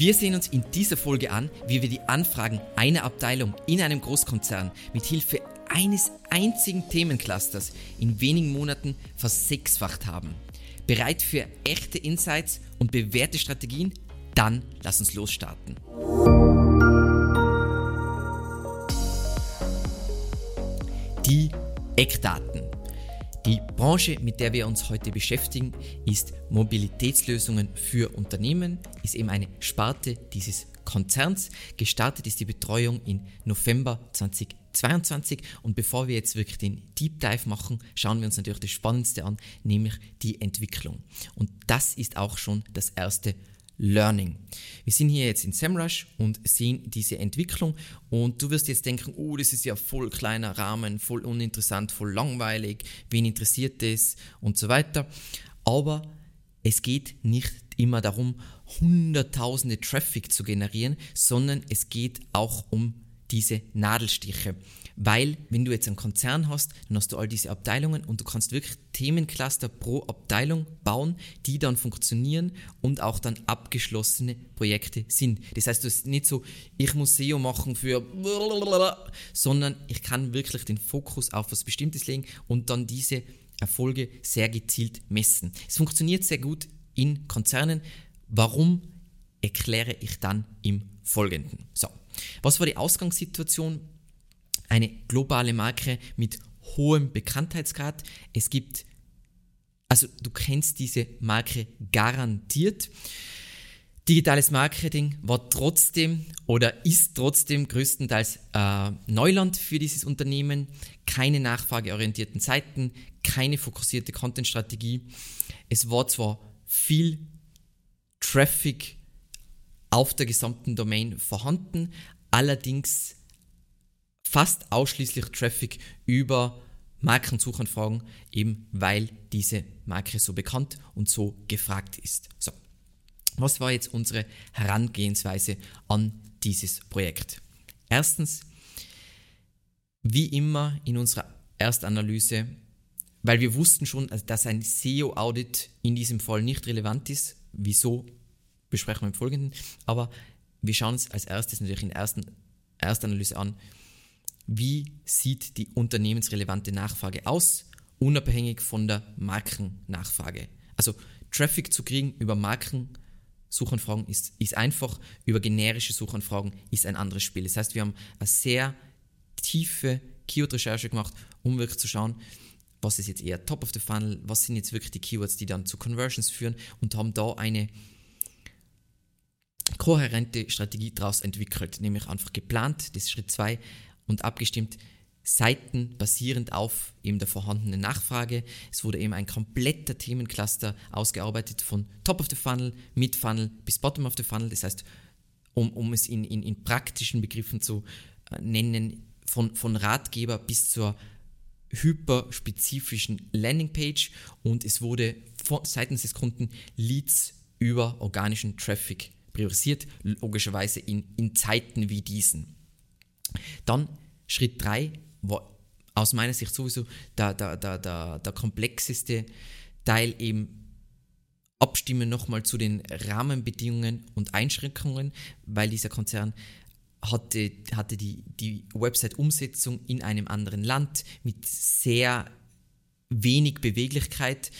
Wir sehen uns in dieser Folge an, wie wir die Anfragen einer Abteilung in einem Großkonzern mit Hilfe eines einzigen Themenclusters in wenigen Monaten versechsfacht haben. Bereit für echte Insights und bewährte Strategien? Dann lass uns losstarten. Die Eckdaten. Die Branche, mit der wir uns heute beschäftigen, ist Mobilitätslösungen für Unternehmen, ist eben eine Sparte dieses Konzerns. Gestartet ist die Betreuung in November 2022 und bevor wir jetzt wirklich den Deep Dive machen, schauen wir uns natürlich das Spannendste an, nämlich die Entwicklung. Und das ist auch schon das erste Learning. Wir sind hier jetzt in SEMrush und sehen diese Entwicklung und du wirst jetzt denken, oh, das ist ja voll kleiner Rahmen, voll uninteressant, voll langweilig, wen interessiert das und so weiter. Aber es geht nicht immer darum, hunderttausende Traffic zu generieren, sondern es geht auch um diese Nadelstiche. Weil, wenn du jetzt einen Konzern hast, dann hast du all diese Abteilungen und du kannst wirklich Themencluster pro Abteilung bauen, die dann funktionieren und auch dann abgeschlossene Projekte sind. Das heißt, du ist nicht so, ich muss SEO machen für sondern ich kann wirklich den Fokus auf was Bestimmtes legen und dann diese Erfolge sehr gezielt messen. Es funktioniert sehr gut in Konzernen. Warum erkläre ich dann im Folgenden. So, was war die Ausgangssituation? Eine globale Marke mit hohem Bekanntheitsgrad. Es gibt, also du kennst diese Marke garantiert. Digitales Marketing war trotzdem oder ist trotzdem größtenteils äh, Neuland für dieses Unternehmen. Keine nachfrageorientierten Seiten, keine fokussierte Content-Strategie. Es war zwar viel Traffic auf der gesamten Domain vorhanden, allerdings fast ausschließlich Traffic über Markensuchanfragen, eben weil diese Marke so bekannt und so gefragt ist. So, was war jetzt unsere Herangehensweise an dieses Projekt? Erstens, wie immer in unserer Erstanalyse, weil wir wussten schon, dass ein SEO-Audit in diesem Fall nicht relevant ist. Wieso besprechen wir im Folgenden. Aber wir schauen uns als erstes natürlich in der ersten Erstanalyse an, wie sieht die unternehmensrelevante Nachfrage aus, unabhängig von der Markennachfrage. Also Traffic zu kriegen über Markensuchanfragen ist, ist einfach, über generische Suchanfragen ist ein anderes Spiel. Das heißt, wir haben eine sehr tiefe Keyword-Recherche gemacht, um wirklich zu schauen, was ist jetzt eher Top of the Funnel, was sind jetzt wirklich die Keywords, die dann zu Conversions führen und haben da eine kohärente Strategie daraus entwickelt, nämlich einfach geplant, das ist Schritt 2, und abgestimmt, Seiten basierend auf eben der vorhandenen Nachfrage. Es wurde eben ein kompletter Themencluster ausgearbeitet von Top of the Funnel, Mid Funnel bis Bottom of the Funnel. Das heißt, um, um es in, in, in praktischen Begriffen zu äh, nennen, von, von Ratgeber bis zur hyperspezifischen Landingpage und es wurde von, seitens des Kunden Leads über organischen Traffic priorisiert, logischerweise in, in Zeiten wie diesen. Dann Schritt 3 war aus meiner Sicht sowieso der, der, der, der, der komplexeste Teil eben abstimmen nochmal zu den Rahmenbedingungen und Einschränkungen, weil dieser Konzern hatte, hatte die, die Website-Umsetzung in einem anderen Land mit sehr wenig Beweglichkeit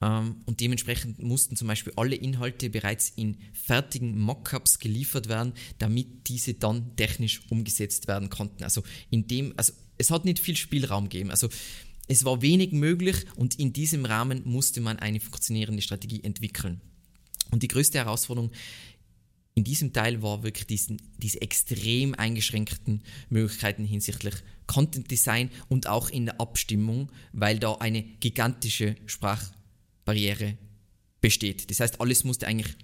und dementsprechend mussten zum Beispiel alle Inhalte bereits in fertigen Mockups geliefert werden, damit diese dann technisch umgesetzt werden konnten. Also in dem, also es hat nicht viel Spielraum gegeben. Also es war wenig möglich und in diesem Rahmen musste man eine funktionierende Strategie entwickeln. Und die größte Herausforderung in diesem Teil war wirklich diesen, diese extrem eingeschränkten Möglichkeiten hinsichtlich Content Design und auch in der Abstimmung, weil da eine gigantische Sprach Barriere besteht. Das heißt, alles musste eigentlich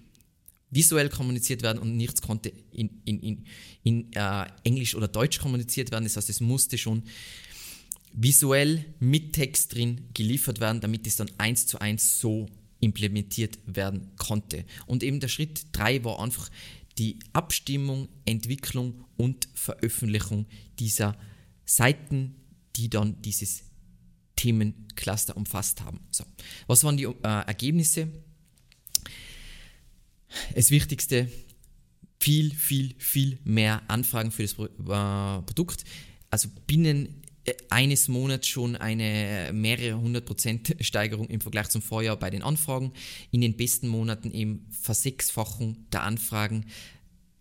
visuell kommuniziert werden und nichts konnte in, in, in, in äh, Englisch oder Deutsch kommuniziert werden. Das heißt, es musste schon visuell mit Text drin geliefert werden, damit es dann eins zu eins so implementiert werden konnte. Und eben der Schritt 3 war einfach die Abstimmung, Entwicklung und Veröffentlichung dieser Seiten, die dann dieses Themencluster umfasst haben. So. Was waren die äh, Ergebnisse? Das Wichtigste, viel, viel, viel mehr Anfragen für das äh, Produkt. Also binnen äh, eines Monats schon eine mehrere hundert Prozent Steigerung im Vergleich zum Vorjahr bei den Anfragen. In den besten Monaten eben Versechsfachung der Anfragen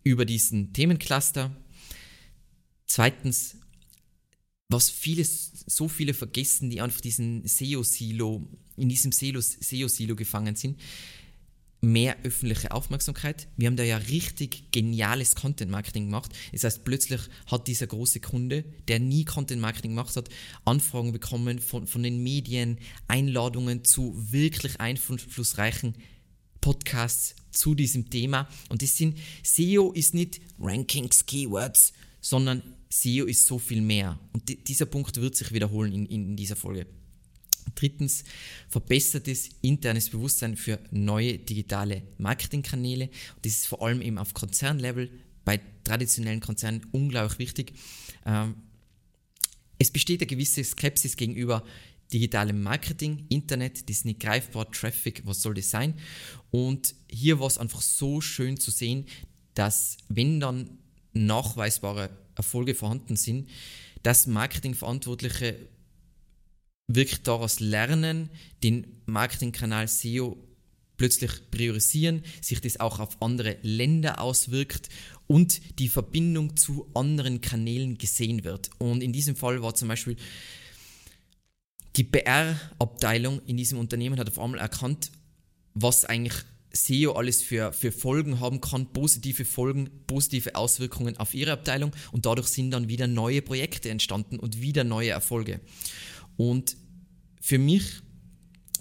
über diesen Themencluster. Zweitens, was viele, so viele vergessen, die einfach diesen SEO-Silo, in diesem SEO-Silo gefangen sind, mehr öffentliche Aufmerksamkeit. Wir haben da ja richtig geniales Content Marketing gemacht. Das heißt, plötzlich hat dieser große Kunde, der nie Content Marketing gemacht hat, Anfragen bekommen von, von den Medien, Einladungen zu wirklich einflussreichen Podcasts zu diesem Thema. Und das sind, SEO ist nicht Rankings, Keywords, sondern SEO ist so viel mehr. Und dieser Punkt wird sich wiederholen in, in dieser Folge. Drittens, verbessertes internes Bewusstsein für neue digitale Marketingkanäle. Und das ist vor allem eben auf Konzernlevel bei traditionellen Konzernen unglaublich wichtig. Ähm, es besteht eine gewisse Skepsis gegenüber digitalem Marketing, Internet, das ist nicht greifbar, Traffic, was soll das sein? Und hier war es einfach so schön zu sehen, dass wenn dann nachweisbare Erfolge vorhanden sind, dass Marketingverantwortliche wirklich daraus lernen, den Marketingkanal SEO plötzlich priorisieren, sich das auch auf andere Länder auswirkt und die Verbindung zu anderen Kanälen gesehen wird. Und in diesem Fall war zum Beispiel die PR-Abteilung in diesem Unternehmen hat auf einmal erkannt, was eigentlich SEO alles für, für Folgen haben kann, positive Folgen, positive Auswirkungen auf ihre Abteilung und dadurch sind dann wieder neue Projekte entstanden und wieder neue Erfolge. Und für mich,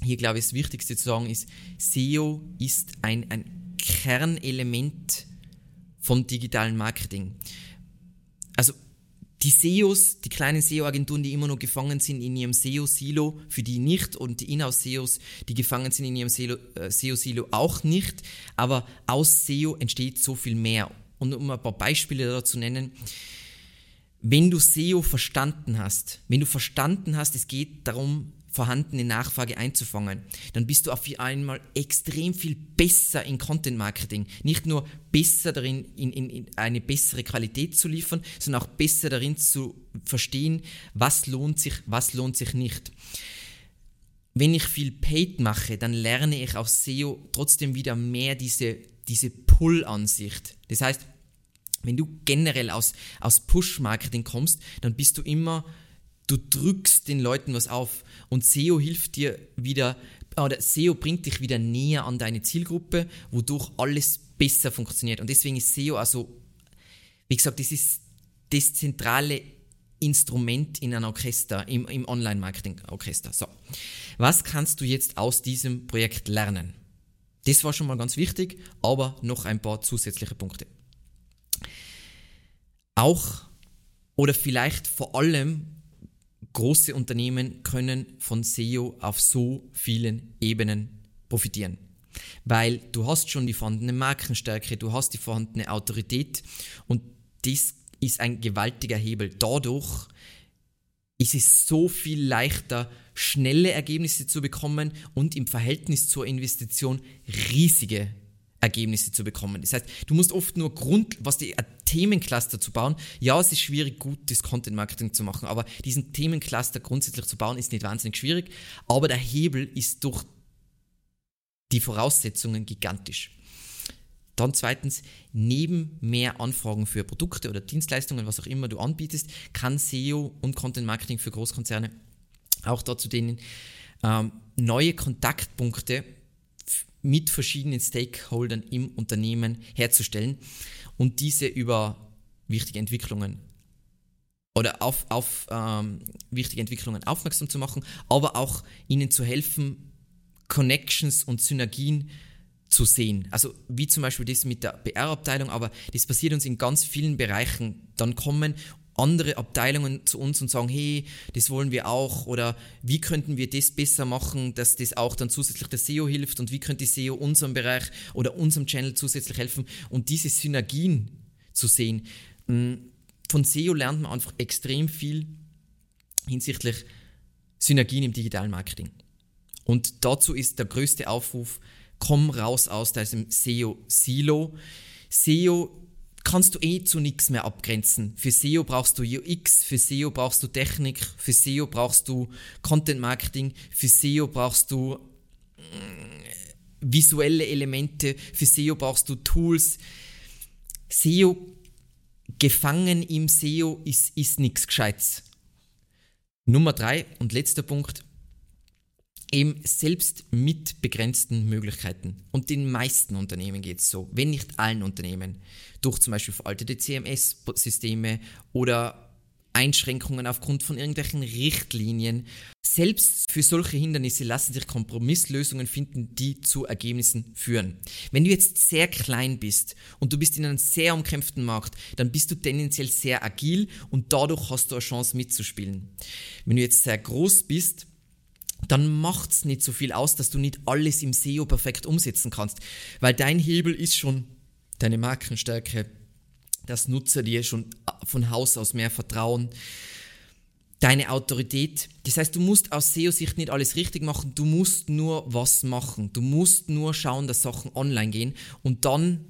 hier glaube ich, das Wichtigste zu sagen ist, SEO ist ein, ein Kernelement vom digitalen Marketing. Also die SEOs, die kleinen SEO-Agenturen, die immer noch gefangen sind in ihrem SEO-Silo, für die nicht, und die Inhouse-SEOs, die gefangen sind in ihrem äh, SEO-Silo auch nicht, aber aus SEO entsteht so viel mehr. Und um ein paar Beispiele dazu zu nennen, wenn du SEO verstanden hast, wenn du verstanden hast, es geht darum, vorhandene Nachfrage einzufangen, dann bist du auf einmal extrem viel besser in Content Marketing. Nicht nur besser darin, in, in, in eine bessere Qualität zu liefern, sondern auch besser darin zu verstehen, was lohnt sich, was lohnt sich nicht. Wenn ich viel Paid mache, dann lerne ich aus SEO trotzdem wieder mehr diese, diese Pull-Ansicht. Das heißt, wenn du generell aus, aus Push-Marketing kommst, dann bist du immer du drückst den Leuten was auf und SEO hilft dir wieder, oder SEO bringt dich wieder näher an deine Zielgruppe, wodurch alles besser funktioniert. Und deswegen ist SEO also, wie gesagt, das ist das zentrale Instrument in einem Orchester, im, im Online-Marketing-Orchester. So, was kannst du jetzt aus diesem Projekt lernen? Das war schon mal ganz wichtig, aber noch ein paar zusätzliche Punkte. Auch oder vielleicht vor allem große Unternehmen können von SEO auf so vielen Ebenen profitieren. Weil du hast schon die vorhandene Markenstärke, du hast die vorhandene Autorität und das ist ein gewaltiger Hebel. Dadurch ist es so viel leichter, schnelle Ergebnisse zu bekommen und im Verhältnis zur Investition riesige Ergebnisse zu bekommen. Das heißt, du musst oft nur Grund, was die Themencluster zu bauen. Ja, es ist schwierig, gutes Content Marketing zu machen, aber diesen Themencluster grundsätzlich zu bauen ist nicht wahnsinnig schwierig, aber der Hebel ist durch die Voraussetzungen gigantisch. Dann zweitens, neben mehr Anfragen für Produkte oder Dienstleistungen, was auch immer du anbietest, kann SEO und Content Marketing für Großkonzerne auch dazu dienen, ähm, neue Kontaktpunkte mit verschiedenen Stakeholdern im Unternehmen herzustellen und diese über wichtige Entwicklungen oder auf, auf ähm, wichtige Entwicklungen aufmerksam zu machen, aber auch ihnen zu helfen, Connections und Synergien zu sehen. Also wie zum Beispiel das mit der PR-Abteilung, aber das passiert uns in ganz vielen Bereichen. Dann kommen andere Abteilungen zu uns und sagen, hey, das wollen wir auch oder wie könnten wir das besser machen, dass das auch dann zusätzlich der SEO hilft und wie könnte die SEO unserem Bereich oder unserem Channel zusätzlich helfen und diese Synergien zu sehen. Mm, von SEO lernt man einfach extrem viel hinsichtlich Synergien im digitalen Marketing. Und dazu ist der größte Aufruf, komm raus aus diesem SEO-Silo. SEO kannst du eh zu nichts mehr abgrenzen. Für SEO brauchst du UX, für SEO brauchst du Technik, für SEO brauchst du Content Marketing, für SEO brauchst du äh, visuelle Elemente, für SEO brauchst du Tools. SEO, gefangen im SEO ist, ist nichts Gescheites. Nummer drei und letzter Punkt, eben selbst mit begrenzten Möglichkeiten. Und den meisten Unternehmen geht es so, wenn nicht allen Unternehmen, durch zum Beispiel veraltete CMS-Systeme oder Einschränkungen aufgrund von irgendwelchen Richtlinien. Selbst für solche Hindernisse lassen sich Kompromisslösungen finden, die zu Ergebnissen führen. Wenn du jetzt sehr klein bist und du bist in einem sehr umkämpften Markt, dann bist du tendenziell sehr agil und dadurch hast du eine Chance mitzuspielen. Wenn du jetzt sehr groß bist, dann macht es nicht so viel aus, dass du nicht alles im SEO perfekt umsetzen kannst, weil dein Hebel ist schon deine Markenstärke, dass Nutzer dir schon von Haus aus mehr vertrauen, deine Autorität. Das heißt, du musst aus SEO-Sicht nicht alles richtig machen, du musst nur was machen. Du musst nur schauen, dass Sachen online gehen und dann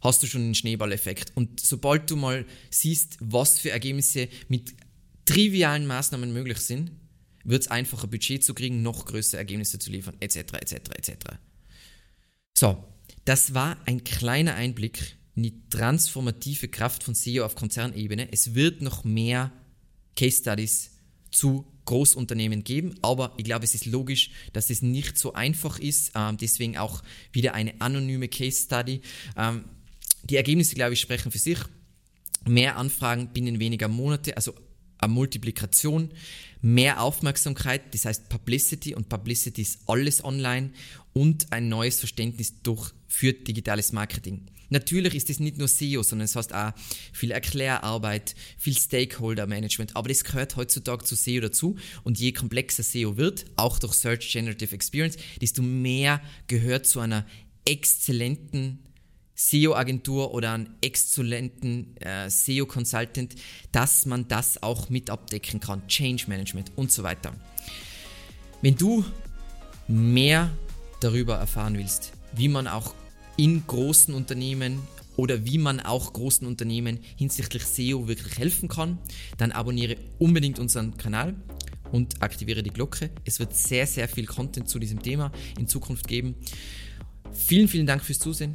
hast du schon einen Schneeballeffekt. Und sobald du mal siehst, was für Ergebnisse mit trivialen Maßnahmen möglich sind, wird es einfacher, Budget zu kriegen, noch größere Ergebnisse zu liefern, etc., etc., etc. So, das war ein kleiner Einblick in die transformative Kraft von SEO auf Konzernebene. Es wird noch mehr Case Studies zu Großunternehmen geben, aber ich glaube, es ist logisch, dass es nicht so einfach ist. Ähm, deswegen auch wieder eine anonyme Case Study. Ähm, die Ergebnisse, glaube ich, sprechen für sich. Mehr Anfragen binnen weniger Monate, also Multiplikation, mehr Aufmerksamkeit, das heißt Publicity und Publicity ist alles online und ein neues Verständnis durch für digitales Marketing. Natürlich ist es nicht nur SEO, sondern es heißt auch viel Erklärarbeit, viel Stakeholder-Management, aber das gehört heutzutage zu SEO dazu und je komplexer SEO wird, auch durch Search Generative Experience, desto mehr gehört zu einer exzellenten SEO-Agentur oder einen exzellenten äh, SEO-Consultant, dass man das auch mit abdecken kann. Change Management und so weiter. Wenn du mehr darüber erfahren willst, wie man auch in großen Unternehmen oder wie man auch großen Unternehmen hinsichtlich SEO wirklich helfen kann, dann abonniere unbedingt unseren Kanal und aktiviere die Glocke. Es wird sehr, sehr viel Content zu diesem Thema in Zukunft geben. Vielen, vielen Dank fürs Zusehen